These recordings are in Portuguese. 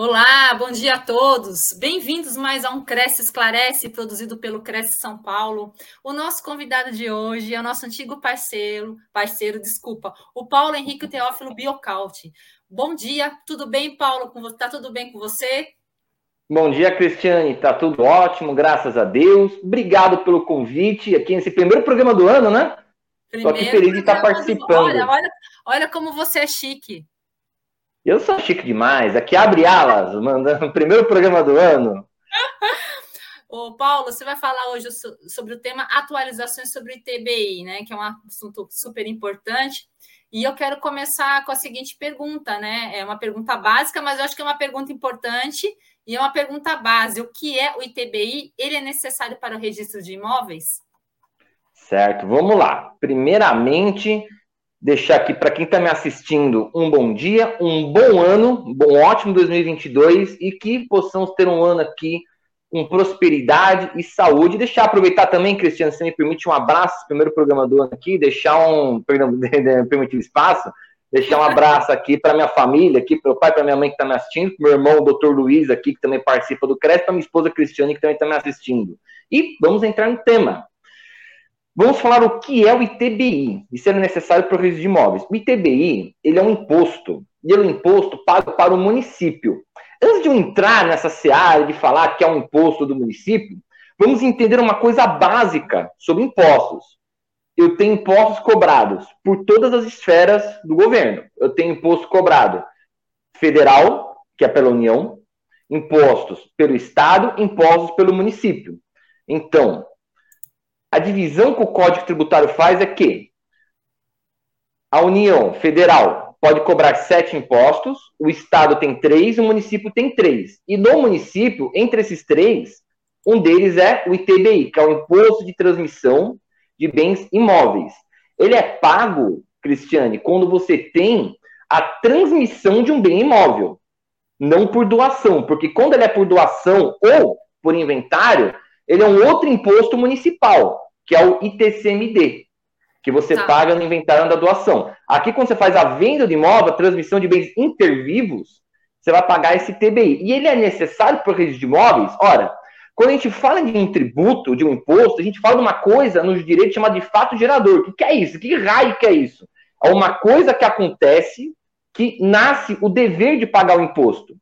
Olá, bom dia a todos. Bem-vindos mais a um Cresce Esclarece, produzido pelo Cresce São Paulo. O nosso convidado de hoje é o nosso antigo parceiro, parceiro, desculpa, o Paulo Henrique Teófilo Biocaute. Bom dia, tudo bem, Paulo? Tá tudo bem com você? Bom dia, Cristiane. Tá tudo ótimo, graças a Deus. Obrigado pelo convite aqui nesse primeiro programa do ano, né? Estou aqui feliz de estar participando. Do... Olha, olha, olha como você é chique. Eu sou chique demais. Aqui abre alas, mandando o primeiro programa do ano. Ô, Paulo, você vai falar hoje sobre o tema atualizações sobre o ITBI, né? Que é um assunto super importante. E eu quero começar com a seguinte pergunta, né? É uma pergunta básica, mas eu acho que é uma pergunta importante e é uma pergunta base. O que é o ITBI? Ele é necessário para o registro de imóveis? Certo, vamos lá. Primeiramente, deixar aqui para quem está me assistindo um bom dia, um bom ano, um ótimo 2022 e que possamos ter um ano aqui com prosperidade e saúde. Deixar aproveitar também, Cristiano, se me permite um abraço, primeiro programa do ano aqui, deixar um, perdão, permitir espaço, deixar um abraço aqui para minha família, aqui para o pai, para minha mãe que está me assistindo, meu irmão, o doutor Luiz, aqui, que também participa do CRES, para minha esposa Cristiane, que também está me assistindo. E vamos entrar no tema. Vamos falar o que é o ITBI e se é necessário para o registro de imóveis. O ITBI ele é um imposto, e ele é um imposto pago para o município. Antes de eu entrar nessa seara de falar que é um imposto do município, vamos entender uma coisa básica sobre impostos. Eu tenho impostos cobrados por todas as esferas do governo. Eu tenho imposto cobrado federal, que é pela União, impostos pelo Estado, impostos pelo município. Então, a divisão que o Código Tributário faz é que a União Federal pode cobrar sete impostos, o Estado tem três, o município tem três. E no município, entre esses três, um deles é o ITBI, que é o Imposto de Transmissão de Bens Imóveis. Ele é pago, Cristiane, quando você tem a transmissão de um bem imóvel, não por doação, porque quando ele é por doação ou por inventário, ele é um outro imposto municipal, que é o ITCMD, que você tá. paga no inventário da doação. Aqui, quando você faz a venda de imóvel, a transmissão de bens intervivos, você vai pagar esse TBI. E ele é necessário para o registro de imóveis? Ora, quando a gente fala de um tributo, de um imposto, a gente fala de uma coisa nos direitos chamada de fato gerador. O que, que é isso? Que raio que é isso? É uma coisa que acontece que nasce o dever de pagar o imposto.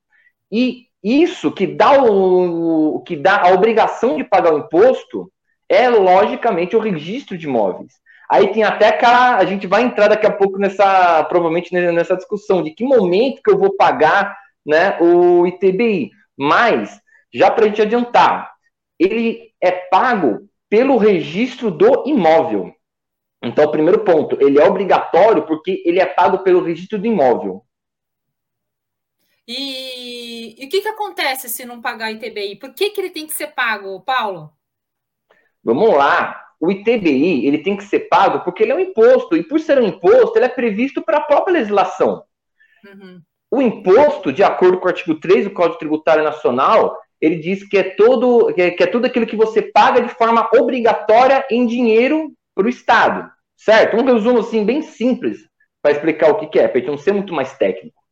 E isso que dá, o, que dá a obrigação de pagar o imposto é, logicamente, o registro de imóveis. Aí tem até aquela. A gente vai entrar daqui a pouco nessa. Provavelmente nessa discussão de que momento que eu vou pagar né, o ITBI. Mas, já para a gente adiantar, ele é pago pelo registro do imóvel. Então, primeiro ponto, ele é obrigatório porque ele é pago pelo registro do imóvel. E, e o que, que acontece se não pagar ITBI? Por que, que ele tem que ser pago, Paulo? Vamos lá. O ITBI ele tem que ser pago porque ele é um imposto. E por ser um imposto, ele é previsto para a própria legislação. Uhum. O imposto, de acordo com o artigo 3 do Código Tributário Nacional, ele diz que é, todo, que é, que é tudo aquilo que você paga de forma obrigatória em dinheiro para o Estado. Certo? Um resumo assim, bem simples para explicar o que, que é, para não ser muito mais técnico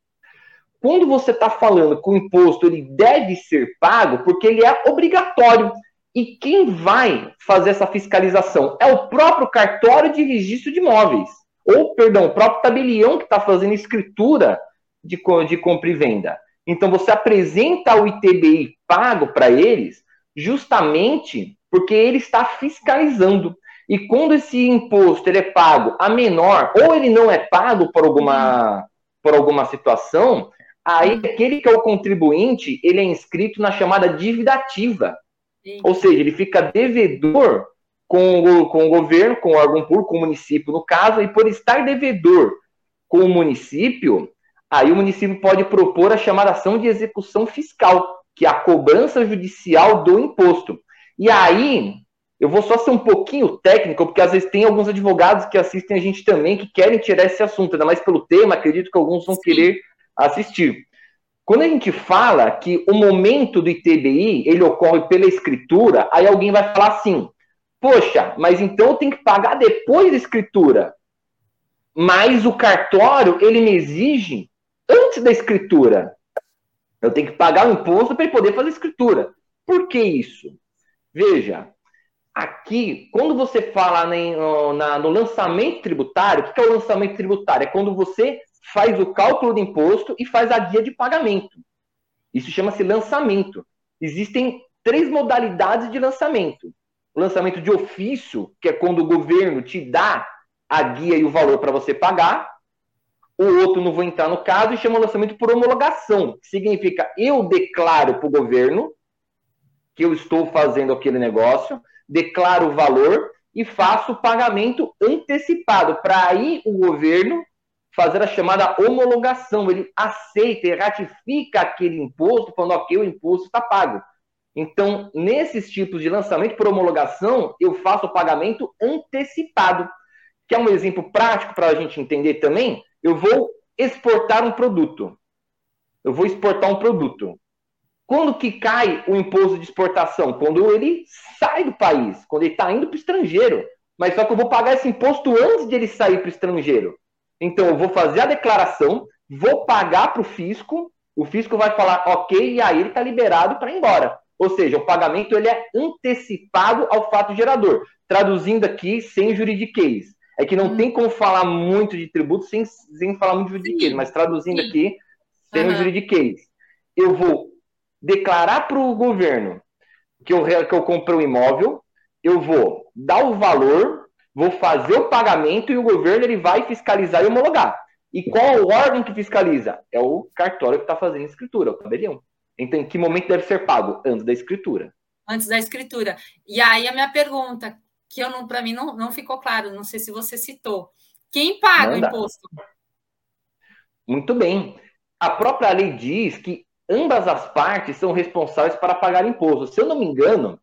quando você está falando que o imposto ele deve ser pago, porque ele é obrigatório. E quem vai fazer essa fiscalização? É o próprio cartório de registro de imóveis. Ou, perdão, o próprio tabelião que está fazendo escritura de, de compra e venda. Então, você apresenta o ITBI pago para eles, justamente porque ele está fiscalizando. E quando esse imposto ele é pago a menor, ou ele não é pago por alguma, por alguma situação, Aí, aquele que é o contribuinte, ele é inscrito na chamada dívida ativa. Ou seja, ele fica devedor com o, com o governo, com o órgão público, com o município, no caso, e por estar devedor com o município, aí o município pode propor a chamada ação de execução fiscal, que é a cobrança judicial do imposto. E aí, eu vou só ser um pouquinho técnico, porque às vezes tem alguns advogados que assistem a gente também que querem tirar esse assunto, ainda mais pelo tema, acredito que alguns vão Sim. querer assistir. Quando a gente fala que o momento do ITBI ele ocorre pela escritura, aí alguém vai falar assim: poxa, mas então tenho que pagar depois da escritura. Mas o cartório ele me exige antes da escritura. Eu tenho que pagar o imposto para ele poder fazer escritura. Por que isso? Veja, aqui, quando você fala no lançamento tributário, o que é o lançamento tributário? É quando você faz o cálculo do imposto e faz a guia de pagamento. Isso chama-se lançamento. Existem três modalidades de lançamento. O lançamento de ofício, que é quando o governo te dá a guia e o valor para você pagar. O outro não vou entrar no caso e chama lançamento por homologação, que significa eu declaro para o governo que eu estou fazendo aquele negócio, declaro o valor e faço o pagamento antecipado, para aí o governo fazer a chamada homologação. Ele aceita e ratifica aquele imposto, falando, ok, o imposto está pago. Então, nesses tipos de lançamento por homologação, eu faço o pagamento antecipado. Que é um exemplo prático para a gente entender também. Eu vou exportar um produto. Eu vou exportar um produto. Quando que cai o imposto de exportação? Quando ele sai do país, quando ele está indo para o estrangeiro. Mas só que eu vou pagar esse imposto antes de ele sair para o estrangeiro. Então, eu vou fazer a declaração, vou pagar para o fisco, o fisco vai falar ok, e aí ele está liberado para ir embora. Ou seja, o pagamento ele é antecipado ao fato gerador. Traduzindo aqui, sem juridiquês. É que não hum. tem como falar muito de tributo sem, sem falar muito de juridiquês, mas traduzindo Sim. aqui, sem uhum. juridiquês. Eu vou declarar para o governo que eu, que eu comprei o um imóvel, eu vou dar o valor, vou fazer o pagamento e o governo ele vai fiscalizar e homologar. E qual é o órgão que fiscaliza? É o cartório que está fazendo a escritura, o tabelião. Então, em que momento deve ser pago? Antes da escritura. Antes da escritura. E aí a minha pergunta, que eu não, para mim não, não ficou claro, não sei se você citou. Quem paga Manda. o imposto? Muito bem. A própria lei diz que ambas as partes são responsáveis para pagar imposto. Se eu não me engano,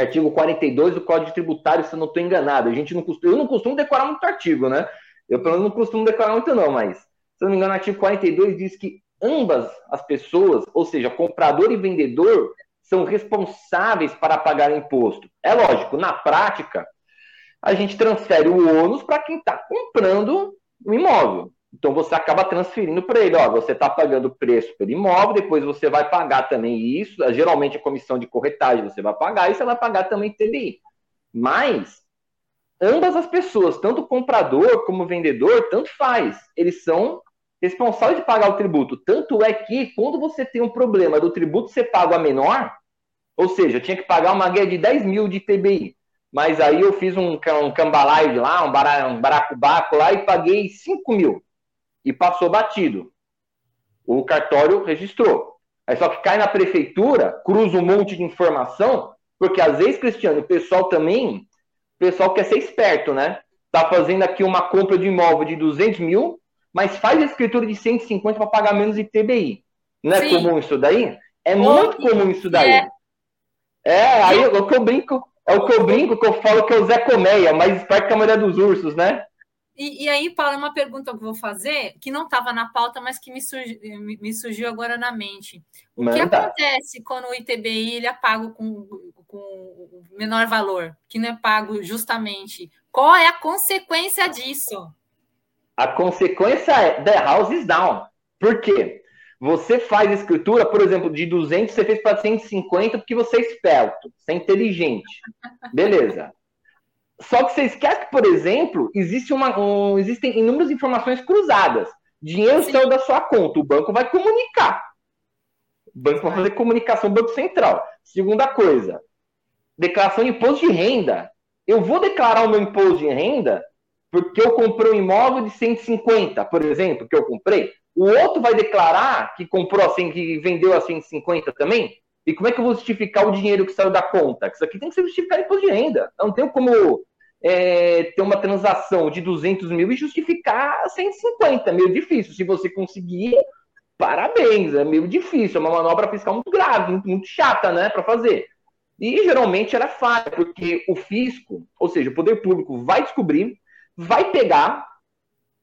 artigo 42 do Código Tributário, se eu não estou enganado, a gente não costuma, eu não costumo decorar muito artigo, né? Eu pelo menos não costumo decorar muito não, mas se eu não me engano, o artigo 42 diz que ambas as pessoas, ou seja, comprador e vendedor, são responsáveis para pagar imposto. É lógico, na prática, a gente transfere o ônus para quem está comprando o imóvel. Então você acaba transferindo para ele, ó, você está pagando o preço pelo imóvel, depois você vai pagar também isso, geralmente a comissão de corretagem você vai pagar e você vai pagar também TBI. Mas ambas as pessoas, tanto o comprador como o vendedor, tanto faz, eles são responsáveis de pagar o tributo. Tanto é que quando você tem um problema do tributo ser pago a menor, ou seja, eu tinha que pagar uma guia de 10 mil de TBI, mas aí eu fiz um, um cambalaio lá, um, bara, um baracubaco lá e paguei 5 mil e passou batido. O cartório registrou. Aí só que cai na prefeitura, cruza um monte de informação, porque às vezes, Cristiano, o pessoal também, o pessoal quer ser esperto, né? Tá fazendo aqui uma compra de imóvel de 200 mil, mas faz a escritura de 150 para pagar menos ITBI. Não é Sim. comum isso daí? É muito comum isso daí. É, é aí é o que eu brinco, é o que eu brinco, que eu falo que é o Zé Colmeia, mais esperto que a maioria dos ursos, né? E, e, aí, Paulo, é uma pergunta que eu vou fazer, que não estava na pauta, mas que me, surgi, me, me, surgiu agora na mente. O Manda. que acontece quando o ITBI ele é pago com, com menor valor, que não é pago justamente? Qual é a consequência disso? A consequência é the house is down. Por quê? Você faz escritura, por exemplo, de 200, você fez para 150 porque você é esperto, você é inteligente. Beleza. Só que você esquece que, por exemplo, existe uma, um, existem inúmeras informações cruzadas. Dinheiro Sim. saiu da sua conta, o banco vai comunicar. O banco vai fazer comunicação Banco Central. Segunda coisa, declaração de imposto de renda. Eu vou declarar o meu imposto de renda porque eu comprei um imóvel de 150, por exemplo, que eu comprei. O outro vai declarar que comprou assim, que vendeu a 150 também. E como é que eu vou justificar o dinheiro que saiu da conta? Isso aqui tem que ser justificado em imposto de renda. Não tem como é, ter uma transação de 200 mil e justificar 150. É meio difícil. Se você conseguir, parabéns. É meio difícil. É uma manobra fiscal muito grave, muito, muito chata, né, para fazer. E geralmente era fácil, porque o fisco, ou seja, o poder público, vai descobrir, vai pegar,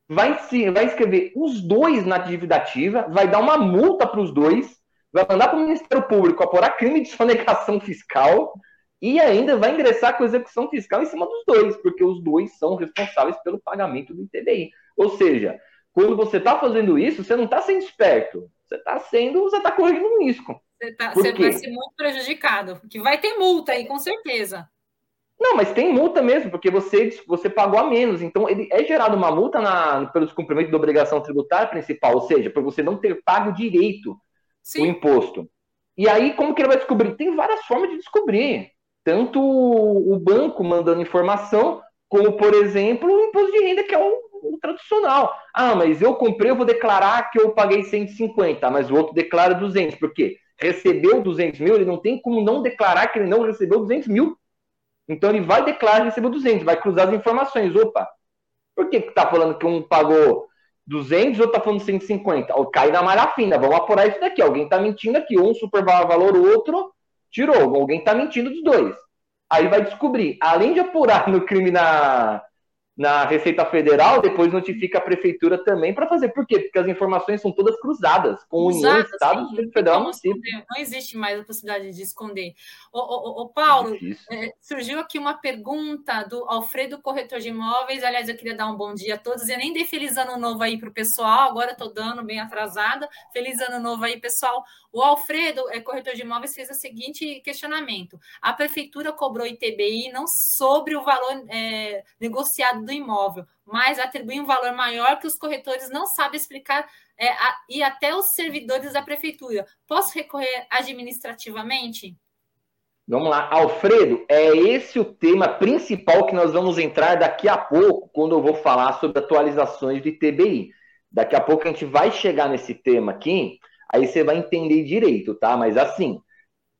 vai, vai escrever os dois na dívida ativa, vai dar uma multa para os dois vai mandar para o Ministério Público apurar crime de sonegação fiscal e ainda vai ingressar com execução fiscal em cima dos dois, porque os dois são responsáveis pelo pagamento do ITBI. Ou seja, quando você está fazendo isso, você não está sendo esperto, você está sendo, você está correndo um risco. Você, tá, você vai ser muito prejudicado, que vai ter multa aí, com certeza. Não, mas tem multa mesmo, porque você, você pagou a menos. Então, ele é gerado uma multa na, pelo descumprimento da obrigação tributária principal, ou seja, por você não ter pago direito Sim. o imposto. E aí, como que ele vai descobrir? Tem várias formas de descobrir. Tanto o banco mandando informação, como, por exemplo, o imposto de renda, que é o, o tradicional. Ah, mas eu comprei, eu vou declarar que eu paguei 150, mas o outro declara 200. Por quê? Recebeu 200 mil, ele não tem como não declarar que ele não recebeu 200 mil. Então ele vai declarar que recebeu 200, vai cruzar as informações. Opa, por que está falando que um pagou 200 ou está falando 150? Ou cai na malha fina, vamos apurar isso daqui. Alguém está mentindo aqui, um super valor, o outro tirou. Alguém está mentindo dos dois. Aí vai descobrir, além de apurar no crime na, na Receita Federal, depois notifica a prefeitura também para fazer. Por quê? Porque as informações são todas cruzadas com União, Estado, Distrito Federal município. Não existe mais a possibilidade de esconder. Ô, ô, ô Paulo, é, surgiu aqui uma pergunta do Alfredo Corretor de Imóveis. Aliás, eu queria dar um bom dia a todos. Eu nem dei feliz ano novo aí para o pessoal, agora estou dando bem atrasada. Feliz ano novo aí, pessoal. O Alfredo, é, corretor de imóveis, fez o seguinte questionamento: a prefeitura cobrou ITBI não sobre o valor é, negociado do imóvel, mas atribui um valor maior que os corretores não sabem explicar é, a, e até os servidores da prefeitura. Posso recorrer administrativamente? Vamos lá, Alfredo, é esse o tema principal que nós vamos entrar daqui a pouco, quando eu vou falar sobre atualizações do ITBI. Daqui a pouco a gente vai chegar nesse tema aqui, aí você vai entender direito, tá? Mas assim,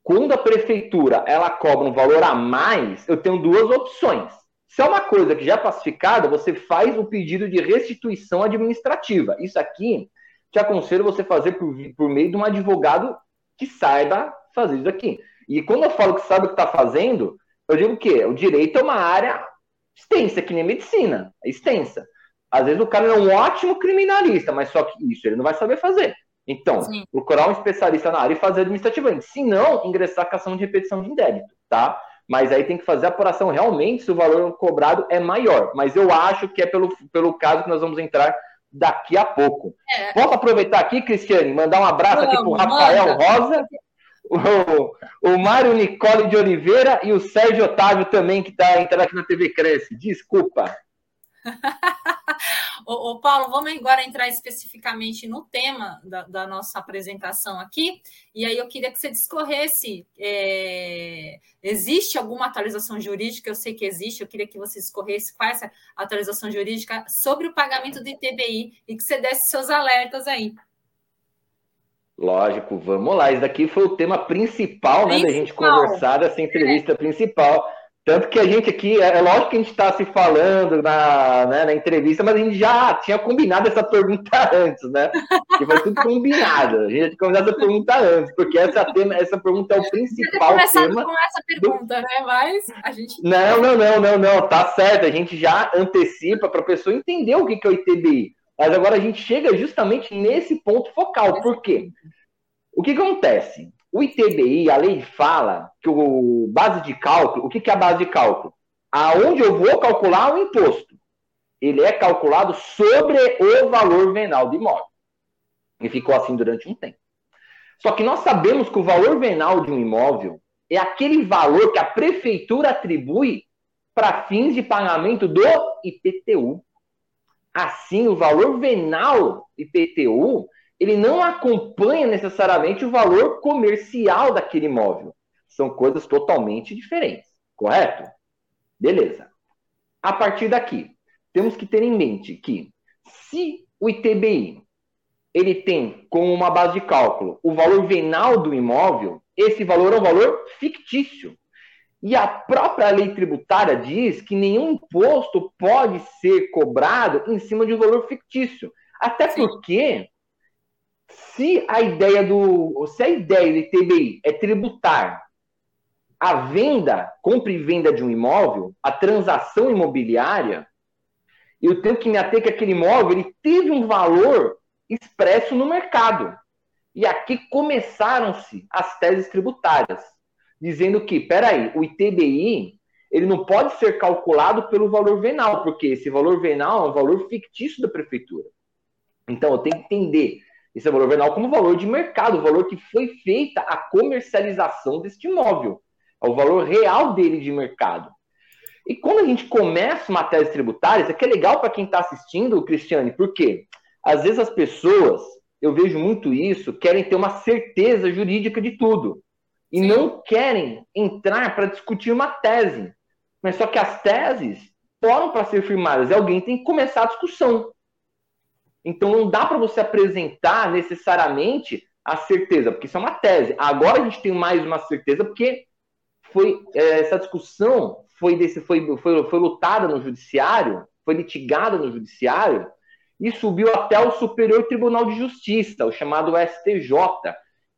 quando a prefeitura ela cobra um valor a mais, eu tenho duas opções. Se é uma coisa que já é pacificada, você faz o pedido de restituição administrativa. Isso aqui te aconselho você fazer por, por meio de um advogado que saiba fazer isso aqui. E quando eu falo que sabe o que está fazendo, eu digo o quê? O direito é uma área extensa, que nem medicina, é extensa. Às vezes o cara é um ótimo criminalista, mas só que isso ele não vai saber fazer. Então, Sim. procurar um especialista na área e fazer administrativamente. Se não, ingressar a ação de repetição de débito, tá? Mas aí tem que fazer a apuração realmente se o valor cobrado é maior. Mas eu acho que é pelo, pelo caso que nós vamos entrar daqui a pouco. É. Posso aproveitar aqui, Cristiane, mandar um abraço aqui para o Rafael. Rosa, o, o Mário Nicole de Oliveira e o Sérgio Otávio também, que está entrando aqui na TV Cresce. Desculpa. ô, ô, Paulo, vamos agora entrar especificamente no tema da, da, nossa apresentação aqui. E aí eu queria que você discorresse. É, existe alguma atualização jurídica? Eu sei que existe, eu queria que você discorresse qual é essa atualização jurídica sobre o pagamento do ITBI e que você desse seus alertas aí. Lógico, vamos lá. Isso daqui foi o tema principal, principal. né, da gente conversar dessa entrevista é. principal. Tanto que a gente aqui, é, é lógico que a gente está se falando na, né, na entrevista, mas a gente já tinha combinado essa pergunta antes, né? Que foi tudo combinado. A gente tinha combinado essa pergunta antes, porque essa, tema, essa pergunta é o principal tema. com essa pergunta, do... né? Mas a gente. Não, não, não, não, não. Tá certo. A gente já antecipa para a pessoa entender o que é o ITBI. Mas agora a gente chega justamente nesse ponto focal. Por quê? O que acontece? O ITBI, a lei fala que o base de cálculo, o que, é a base de cálculo? Aonde eu vou calcular o imposto. Ele é calculado sobre o valor venal do imóvel. E ficou assim durante um tempo. Só que nós sabemos que o valor venal de um imóvel é aquele valor que a prefeitura atribui para fins de pagamento do IPTU. Assim, o valor venal IPTU ele não acompanha necessariamente o valor comercial daquele imóvel. São coisas totalmente diferentes, correto? Beleza. A partir daqui, temos que ter em mente que se o ITBI ele tem como uma base de cálculo o valor venal do imóvel, esse valor é um valor fictício. E a própria lei tributária diz que nenhum imposto pode ser cobrado em cima de um valor fictício. Até porque se a ideia do. Se a ideia do ITBI é tributar a venda, compra e venda de um imóvel, a transação imobiliária, eu tenho que me ater que aquele imóvel ele teve um valor expresso no mercado. E aqui começaram-se as teses tributárias, dizendo que, peraí, o ITBI ele não pode ser calculado pelo valor venal, porque esse valor venal é um valor fictício da prefeitura. Então, eu tenho que entender esse valor venal como valor de mercado, o valor que foi feita a comercialização deste imóvel. É o valor real dele de mercado. E quando a gente começa uma tese tributária, isso aqui é legal para quem está assistindo, Cristiane, porque às vezes as pessoas, eu vejo muito isso, querem ter uma certeza jurídica de tudo. E Sim. não querem entrar para discutir uma tese. Mas só que as teses foram para ser firmadas e alguém tem que começar a discussão. Então não dá para você apresentar necessariamente a certeza, porque isso é uma tese. Agora a gente tem mais uma certeza porque foi é, essa discussão foi, desse, foi, foi, foi lutada no judiciário, foi litigada no judiciário e subiu até o Superior Tribunal de Justiça, o chamado STJ,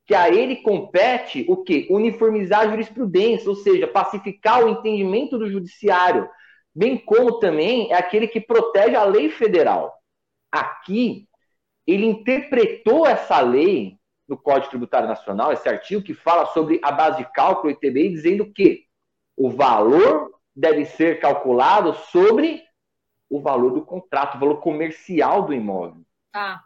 que a ele compete o quê? Uniformizar a jurisprudência, ou seja, pacificar o entendimento do judiciário, bem como também é aquele que protege a lei federal. Aqui, ele interpretou essa lei no Código Tributário Nacional, esse artigo que fala sobre a base de cálculo ITBI, dizendo que o valor deve ser calculado sobre o valor do contrato, o valor comercial do imóvel. Ah.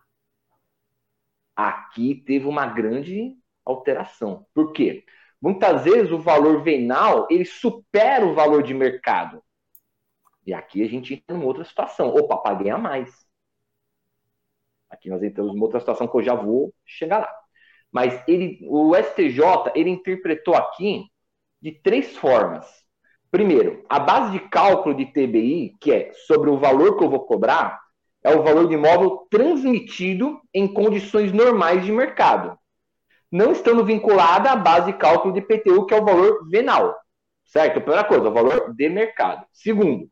Aqui teve uma grande alteração. Por quê? Muitas vezes o valor venal ele supera o valor de mercado. E aqui a gente entra numa outra situação. Opa, paguei a mais. Aqui nós entramos numa outra situação que eu já vou chegar lá. Mas ele, o STJ ele interpretou aqui de três formas. Primeiro, a base de cálculo de TBI, que é sobre o valor que eu vou cobrar, é o valor de imóvel transmitido em condições normais de mercado, não estando vinculada à base de cálculo de PTU, que é o valor venal. Certo? Primeira coisa, o valor de mercado. Segundo,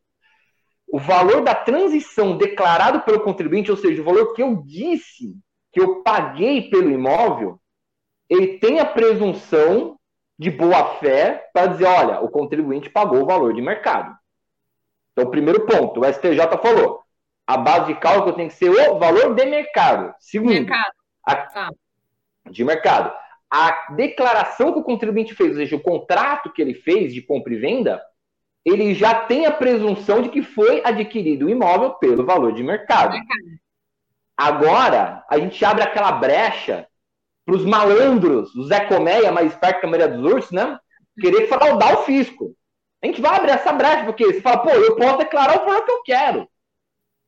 o valor da transição declarado pelo contribuinte, ou seja, o valor que eu disse que eu paguei pelo imóvel, ele tem a presunção de boa fé para dizer, olha, o contribuinte pagou o valor de mercado. Então, primeiro ponto, o STJ falou, a base de cálculo tem que ser o valor de mercado. Segundo, mercado. A, tá. de mercado. A declaração que o contribuinte fez, ou seja, o contrato que ele fez de compra e venda, ele já tem a presunção de que foi adquirido o imóvel pelo valor de mercado. Agora, a gente abre aquela brecha para os malandros, o Zé Coméia, mais esperto que a Maria dos Ursos, né? Querer fraudar o fisco. A gente vai abrir essa brecha, porque você fala, pô, eu posso declarar o valor que eu quero.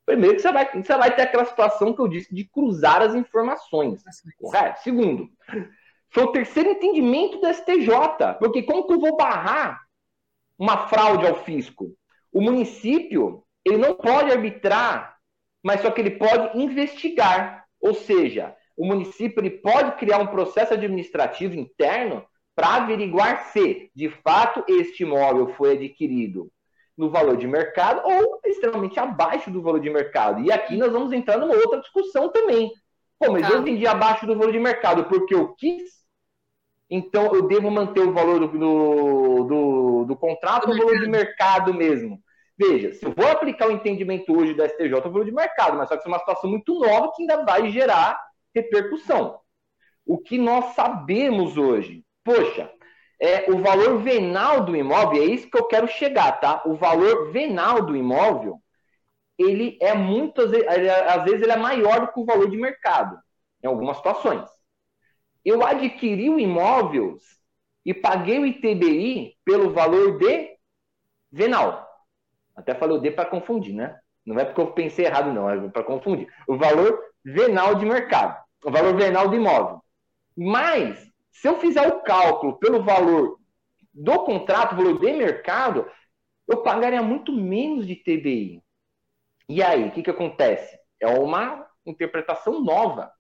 Primeiro que você vai, você vai ter aquela situação que eu disse de cruzar as informações. Correto? Segundo, foi o terceiro entendimento do STJ. Porque como que eu vou barrar uma fraude ao fisco? O município, ele não pode arbitrar, mas só que ele pode investigar. Ou seja, o município ele pode criar um processo administrativo interno para averiguar se, de fato, este imóvel foi adquirido no valor de mercado ou extremamente abaixo do valor de mercado. E aqui nós vamos entrar numa outra discussão também. Pô, mas tá. eu vendi abaixo do valor de mercado porque eu quis, então eu devo manter o valor do, do, do, do contrato ou o valor de mercado mesmo. Veja, se eu vou aplicar o entendimento hoje da STJ, o valor de mercado, mas só que isso é uma situação muito nova que ainda vai gerar repercussão. O que nós sabemos hoje? Poxa, é o valor venal do imóvel, é isso que eu quero chegar, tá? O valor venal do imóvel, ele é muitas vezes, às vezes ele é maior do que o valor de mercado, em algumas situações. Eu adquiri o imóvel e paguei o ITBI pelo valor de venal. Até falei o D para confundir, né? Não é porque eu pensei errado, não, é para confundir. O valor venal de mercado o valor venal do imóvel. Mas, se eu fizer o cálculo pelo valor do contrato, valor de mercado, eu pagaria muito menos de TBI. E aí, o que, que acontece? É uma interpretação nova.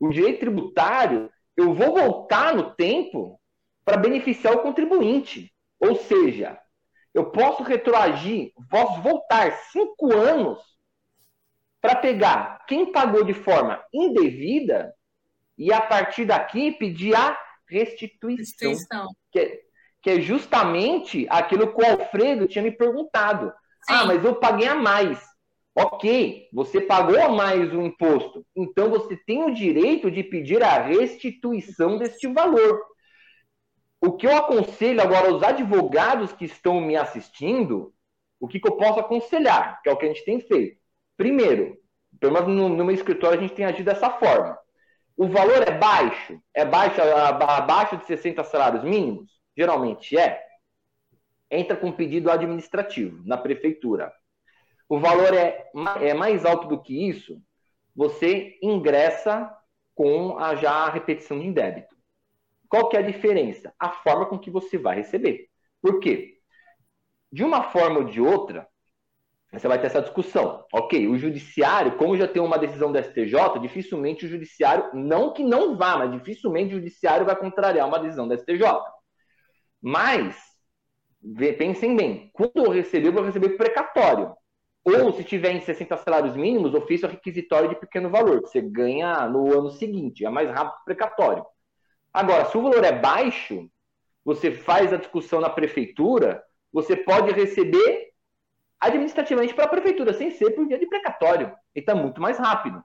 O direito tributário, eu vou voltar no tempo para beneficiar o contribuinte. Ou seja, eu posso retroagir, posso voltar cinco anos para pegar quem pagou de forma indevida e a partir daqui pedir a restituição. restituição. Que, é, que é justamente aquilo que o Alfredo tinha me perguntado. Sim. Ah, mas eu paguei a mais. Ok, você pagou mais o imposto. Então você tem o direito de pedir a restituição deste valor. O que eu aconselho agora aos advogados que estão me assistindo, o que, que eu posso aconselhar, que é o que a gente tem feito Primeiro, pelo menos no, no meu escritório a gente tem agido dessa forma. O valor é baixo? É baixo, abaixo de 60 salários mínimos? Geralmente é. Entra com pedido administrativo na prefeitura. O valor é, é mais alto do que isso, você ingressa com a já a repetição de débito. Qual que é a diferença? A forma com que você vai receber. Por quê? De uma forma ou de outra, você vai ter essa discussão. Ok, o judiciário, como já tem uma decisão da STJ, dificilmente o judiciário, não que não vá, mas dificilmente o judiciário vai contrariar uma decisão da STJ. Mas, pensem bem, quando eu receber, eu vou receber precatório. Ou, se tiver em 60 salários mínimos, ofício requisitório de pequeno valor, que você ganha no ano seguinte, é mais rápido precatório. Agora, se o valor é baixo, você faz a discussão na prefeitura, você pode receber administrativamente para a prefeitura, sem ser por via de precatório. E está muito mais rápido.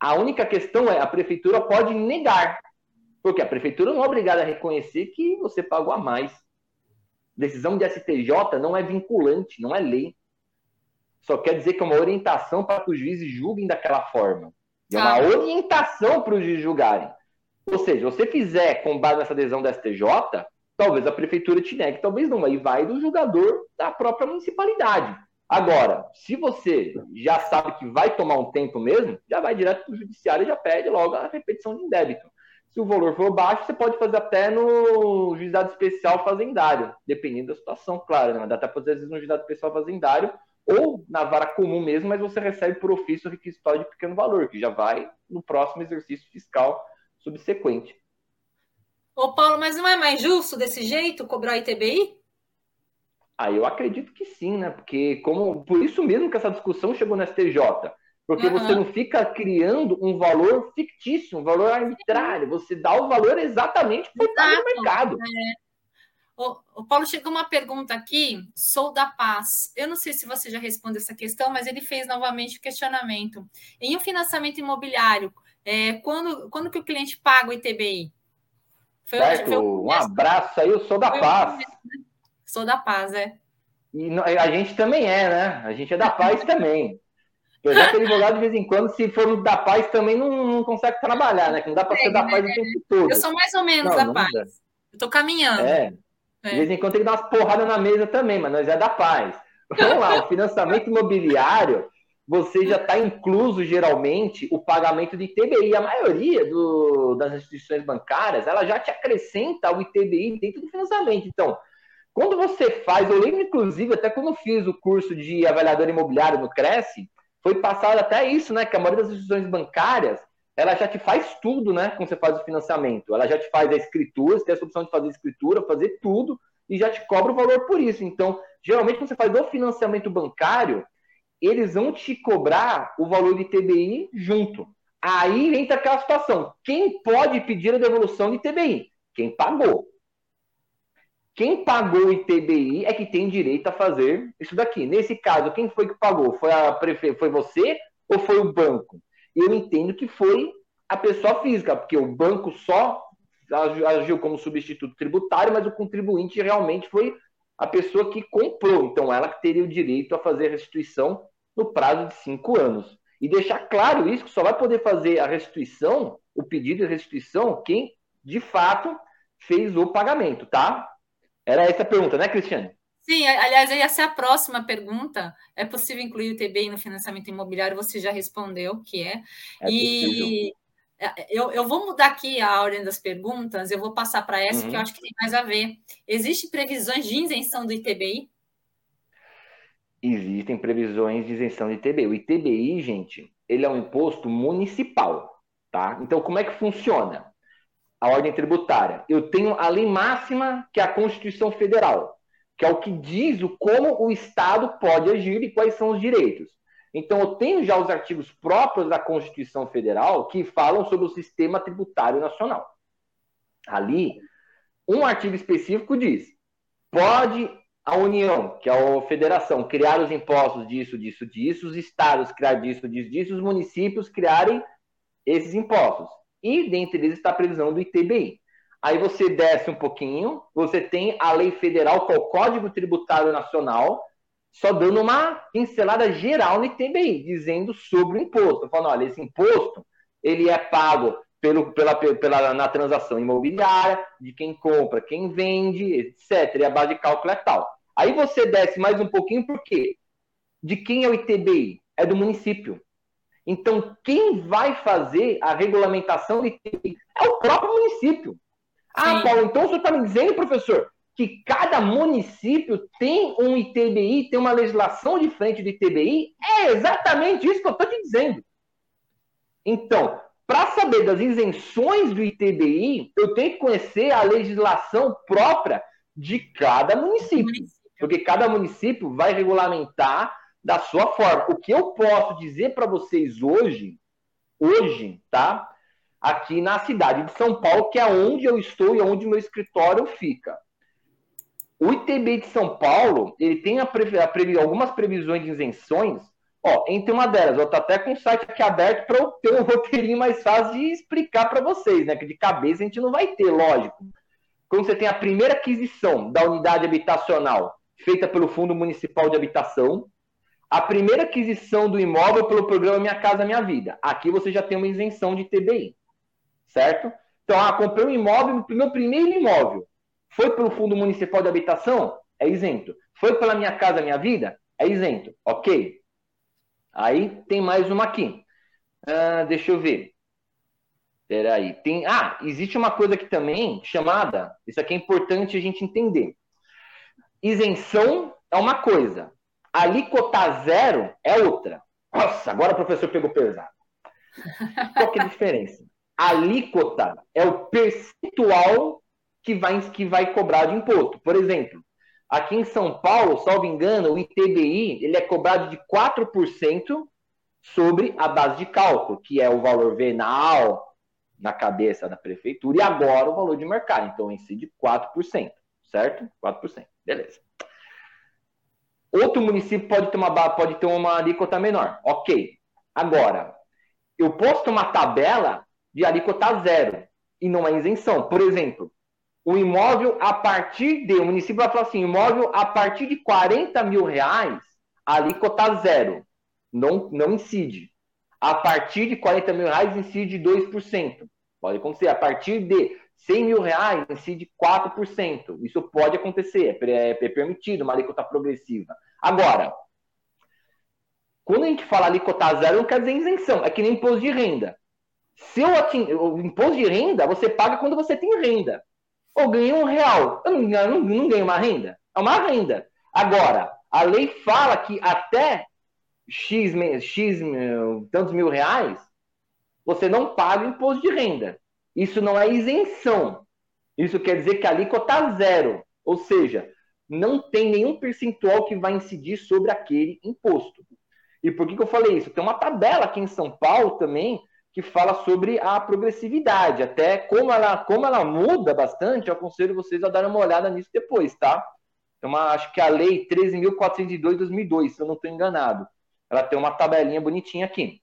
A única questão é a prefeitura pode negar, porque a prefeitura não é obrigada a reconhecer que você pagou a mais. Decisão de STJ não é vinculante, não é lei. Só quer dizer que é uma orientação para que os juízes julguem daquela forma. É uma ah. orientação para os juízes julgarem. Ou seja, você fizer com base nessa adesão da STJ, talvez a prefeitura te negue, talvez não. Aí vai do julgador da própria municipalidade. Agora, se você já sabe que vai tomar um tempo mesmo, já vai direto para o judiciário e já pede logo a repetição de débito. Se o valor for baixo, você pode fazer até no juizado especial fazendário, dependendo da situação, claro. Né? Dá até para fazer às vezes no juizado especial fazendário ou na vara comum mesmo, mas você recebe por ofício requisitório de pequeno valor, que já vai no próximo exercício fiscal subsequente. Ô Paulo, mas não é mais justo desse jeito cobrar ITBI? Ah, eu acredito que sim, né? Porque como por isso mesmo que essa discussão chegou no STJ. Porque uhum. você não fica criando um valor fictício, um valor arbitrário. Você dá o valor exatamente que pago no mercado. É. O, o, Paulo chegou uma pergunta aqui, sou da paz. Eu não sei se você já respondeu essa questão, mas ele fez novamente o questionamento. Em um financiamento imobiliário, é, quando, quando que o cliente paga o ITBI? Foi, certo, foi um abraço aí, eu sou da foi paz. Né? Sou da paz, é. E a gente também é, né? A gente é da paz também. Apesar que advogado, de vez em quando, se for da paz, também não, não consegue trabalhar, né? Que não dá para ser da paz o tempo todo. Eu sou mais ou menos não, da paz. Eu tô caminhando. É. É. De vez em quando tem que dar umas porradas na mesa também, mas nós é da paz. Vamos lá, o financiamento imobiliário, você já está incluso geralmente o pagamento de ITBI. A maioria do, das instituições bancárias, ela já te acrescenta o ITBI dentro do financiamento. Então, quando você faz, eu lembro inclusive até quando fiz o curso de avaliador imobiliário no Cresce, foi passado até isso, né? Que a maioria das instituições bancárias, ela já te faz tudo, né? Quando você faz o financiamento. Ela já te faz a escritura, você tem essa opção de fazer escritura, fazer tudo, e já te cobra o valor por isso. Então, geralmente, quando você faz o financiamento bancário, eles vão te cobrar o valor de TBI junto. Aí entra aquela situação. Quem pode pedir a devolução de TBI? Quem pagou. Quem pagou o ITBI é que tem direito a fazer isso daqui. Nesse caso, quem foi que pagou? Foi a prefe... foi você ou foi o banco? Eu entendo que foi a pessoa física, porque o banco só agiu como substituto tributário, mas o contribuinte realmente foi a pessoa que comprou. Então, ela teria o direito a fazer a restituição no prazo de cinco anos. E deixar claro isso, que só vai poder fazer a restituição, o pedido de restituição, quem de fato fez o pagamento, tá? Era essa a pergunta, né, Cristiane? Sim, aliás, essa é a próxima pergunta. É possível incluir o TBI no financiamento imobiliário? Você já respondeu que é. é e é, eu, eu, vou mudar aqui a ordem das perguntas, eu vou passar para essa, uhum. que eu acho que tem mais a ver. Existem previsões de isenção do ITBI? Existem previsões de isenção do ITBI. O ITBI, gente, ele é um imposto municipal, tá? Então, como é que funciona? A ordem tributária. Eu tenho a lei máxima, que é a Constituição Federal que é o que diz o como o Estado pode agir e quais são os direitos. Então, eu tenho já os artigos próprios da Constituição Federal que falam sobre o sistema tributário nacional. Ali, um artigo específico diz: pode a União, que é a federação, criar os impostos disso, disso, disso, os estados criar disso, disso, disso, os municípios criarem esses impostos. E dentre eles está a previsão do ITBI. Aí você desce um pouquinho, você tem a lei federal, que é o Código Tributário Nacional, só dando uma pincelada geral no ITBI, dizendo sobre o imposto. Falando, olha, esse imposto, ele é pago pelo, pela, pela, na transação imobiliária, de quem compra, quem vende, etc. E a base de cálculo é tal. Aí você desce mais um pouquinho, por quê? De quem é o ITBI? É do município. Então, quem vai fazer a regulamentação do ITBI é o próprio município. Ah, Paulo, então o senhor está me dizendo, professor, que cada município tem um ITBI, tem uma legislação diferente do ITBI? É exatamente isso que eu estou te dizendo. Então, para saber das isenções do ITBI, eu tenho que conhecer a legislação própria de cada município. Porque cada município vai regulamentar da sua forma. O que eu posso dizer para vocês hoje, hoje, tá? Aqui na cidade de São Paulo, que é onde eu estou e onde meu escritório fica. O ITB de São Paulo, ele tem a previ a previ algumas previsões de isenções Ó, entre uma delas, eu estou até com o site aqui aberto para eu ter um roteirinho mais fácil de explicar para vocês, né? Que de cabeça a gente não vai ter, lógico. Quando você tem a primeira aquisição da unidade habitacional feita pelo Fundo Municipal de Habitação, a primeira aquisição do imóvel pelo programa Minha Casa Minha Vida. Aqui você já tem uma isenção de TBI, certo? Então, ah, comprei um imóvel, meu primeiro imóvel foi pelo Fundo Municipal de Habitação, é isento. Foi pela Minha Casa Minha Vida, é isento. Ok. Aí tem mais uma aqui. Uh, deixa eu ver. Peraí. Tem... Ah, existe uma coisa aqui também chamada. Isso aqui é importante a gente entender. Isenção é uma coisa. Alíquota zero é outra. Nossa, agora o professor pegou pesado. Qual que é a diferença? Alíquota é o percentual que vai, que vai cobrar de imposto. Por exemplo, Aqui em São Paulo, salvo engano, o ITBI ele é cobrado de 4% sobre a base de cálculo, que é o valor venal na cabeça da prefeitura, e agora o valor de mercado. Então, incide 4%, certo? 4%. Beleza. Outro município pode ter uma, pode ter uma alíquota menor. Ok. Agora, eu posso ter uma tabela de alíquota zero e não é isenção. Por exemplo, o imóvel a partir de, o município vai falar assim, imóvel a partir de 40 mil reais, ali cotar zero, não, não incide. A partir de 40 mil reais, incide 2%. Pode acontecer. A partir de 100 mil reais, incide 4%. Isso pode acontecer, é, é permitido, uma alíquota progressiva. Agora, quando a gente fala alíquota zero, não quer dizer isenção, é que nem imposto de renda. Se eu ating... o imposto de renda, você paga quando você tem renda ou ganhei um real. Eu não, eu não, não ganho uma renda. É uma renda. Agora, a lei fala que até X, X tantos mil reais, você não paga imposto de renda. Isso não é isenção. Isso quer dizer que a alíquota está zero. Ou seja, não tem nenhum percentual que vai incidir sobre aquele imposto. E por que, que eu falei isso? Tem uma tabela aqui em São Paulo também que fala sobre a progressividade. Até como ela, como ela muda bastante, eu aconselho vocês a darem uma olhada nisso depois, tá? Então, acho que a lei 13.402 2002, se eu não estou enganado. Ela tem uma tabelinha bonitinha aqui.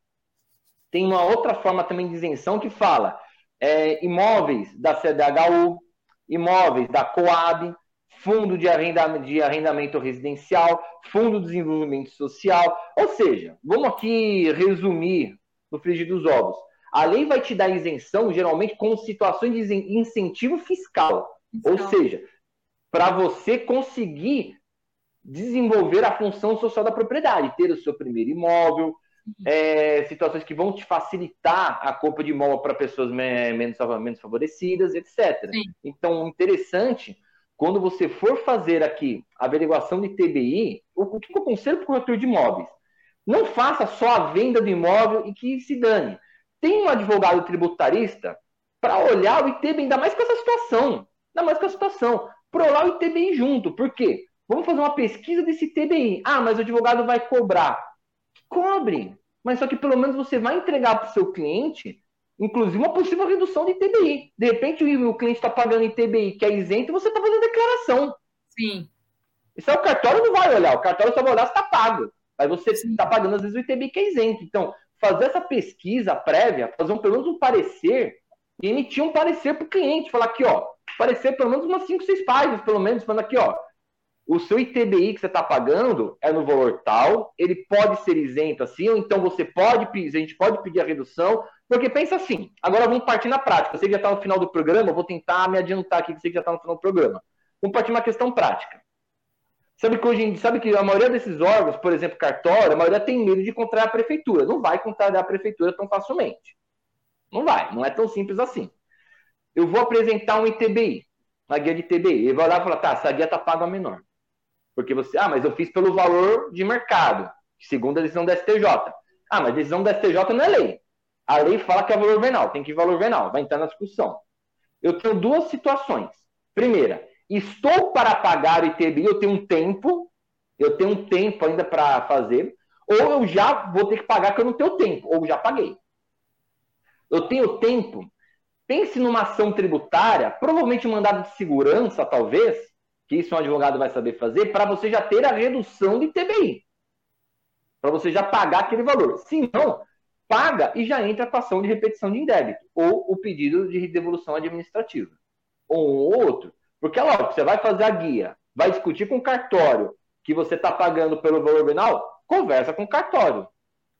Tem uma outra forma também de isenção que fala é, imóveis da CDHU, imóveis da Coab, fundo de arrendamento, de arrendamento residencial, fundo de desenvolvimento social. Ou seja, vamos aqui resumir no frigir dos ovos. A lei vai te dar isenção, geralmente, com situações de incentivo fiscal. Ou seja, para você conseguir desenvolver a função social da propriedade, ter o seu primeiro imóvel, é, situações que vão te facilitar a compra de imóvel para pessoas menos, menos favorecidas, etc. Sim. Então, interessante, quando você for fazer aqui a averiguação de TBI, o que eu aconselho para o corretor de imóveis? Não faça só a venda do imóvel e que se dane. Tem um advogado tributarista para olhar o ITBI, ainda mais com essa situação. Ainda mais com a situação. Para olhar o ITBI junto. Por quê? Vamos fazer uma pesquisa desse ITBI. Ah, mas o advogado vai cobrar. Cobre. Mas só que pelo menos você vai entregar para o seu cliente, inclusive, uma possível redução de ITBI. De repente o cliente está pagando ITBI que é isento e você está fazendo declaração. Sim. Isso é o cartório não vai olhar. O cartório só vai olhar se está pago. Aí você está pagando, às vezes, o ITBI que é isento. Então, fazer essa pesquisa prévia, fazer um, pelo menos um parecer, e emitir um parecer para o cliente, falar aqui, ó, parecer pelo menos umas 5, 6 páginas, pelo menos, falando aqui, ó, o seu ITBI que você está pagando é no valor tal, ele pode ser isento assim, ou então você pode, a gente pode pedir a redução, porque pensa assim, agora vamos partir na prática, você já está no final do programa, vou tentar me adiantar aqui, que você já está no final do programa. Vamos partir uma questão prática. Sabe que hoje sabe que a maioria desses órgãos, por exemplo, cartório, a maioria tem medo de contrair a prefeitura. Não vai contrair a prefeitura tão facilmente. Não vai, não é tão simples assim. Eu vou apresentar um ITBI, uma guia de ITBI. Ele vai lá e fala, tá, essa guia está paga menor. Porque você, ah, mas eu fiz pelo valor de mercado, segundo a decisão da STJ. Ah, mas a decisão da STJ não é lei. A lei fala que é valor venal, tem que ir valor venal, vai entrar na discussão. Eu tenho duas situações. Primeira, estou para pagar o ITBI, eu tenho um tempo, eu tenho um tempo ainda para fazer, ou eu já vou ter que pagar que eu não tenho tempo, ou já paguei. Eu tenho tempo, pense numa ação tributária, provavelmente um mandado de segurança, talvez, que isso um advogado vai saber fazer, para você já ter a redução de TBI. Para você já pagar aquele valor. Se não, paga e já entra a ação de repetição de indébito, ou o pedido de devolução administrativa. Ou um outro. Porque é lógico, você vai fazer a guia, vai discutir com o cartório que você está pagando pelo valor venal, conversa com o cartório.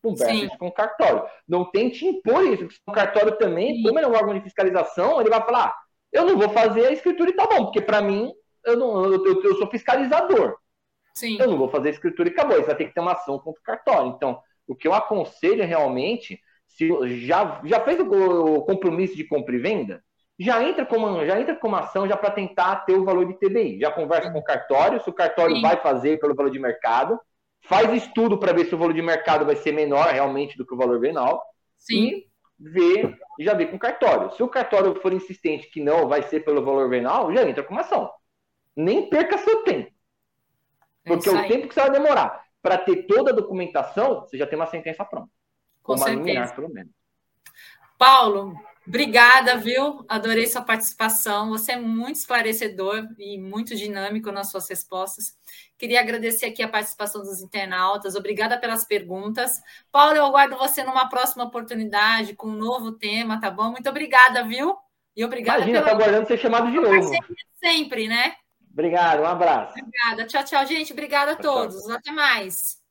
Conversa isso com o cartório. Não tente impor isso, porque o cartório também, Sim. como ele é um órgão de fiscalização, ele vai falar: ah, eu não vou fazer a escritura e tá bom, porque para mim eu, não, eu, eu, eu, sou fiscalizador. Sim. Eu não vou fazer escritura e acabou. Isso vai ter que ter uma ação contra o cartório. Então, o que eu aconselho realmente, se já, já fez o, o compromisso de compra e venda, já entra como, já entra como ação já para tentar ter o valor de TBI. Já conversa com o cartório, se o cartório Sim. vai fazer pelo valor de mercado, faz estudo para ver se o valor de mercado vai ser menor realmente do que o valor venal. Sim. E vê, já vê com o cartório. Se o cartório for insistente que não vai ser pelo valor venal, já entra com uma ação nem perca seu tempo. Porque o tempo que você vai demorar para ter toda a documentação, você já tem uma sentença pronta. Com uma certeza. Liminar, pelo menos. Paulo, obrigada, viu? Adorei sua participação. Você é muito esclarecedor e muito dinâmico nas suas respostas. Queria agradecer aqui a participação dos internautas. Obrigada pelas perguntas. Paulo, eu aguardo você numa próxima oportunidade com um novo tema, tá bom? Muito obrigada, viu? E obrigada Imagina, pela... tá aguardando ser chamado de novo. Sempre, né? Obrigado, um abraço. Obrigada. Tchau, tchau, gente. Obrigada a todos. Tchau. Até mais.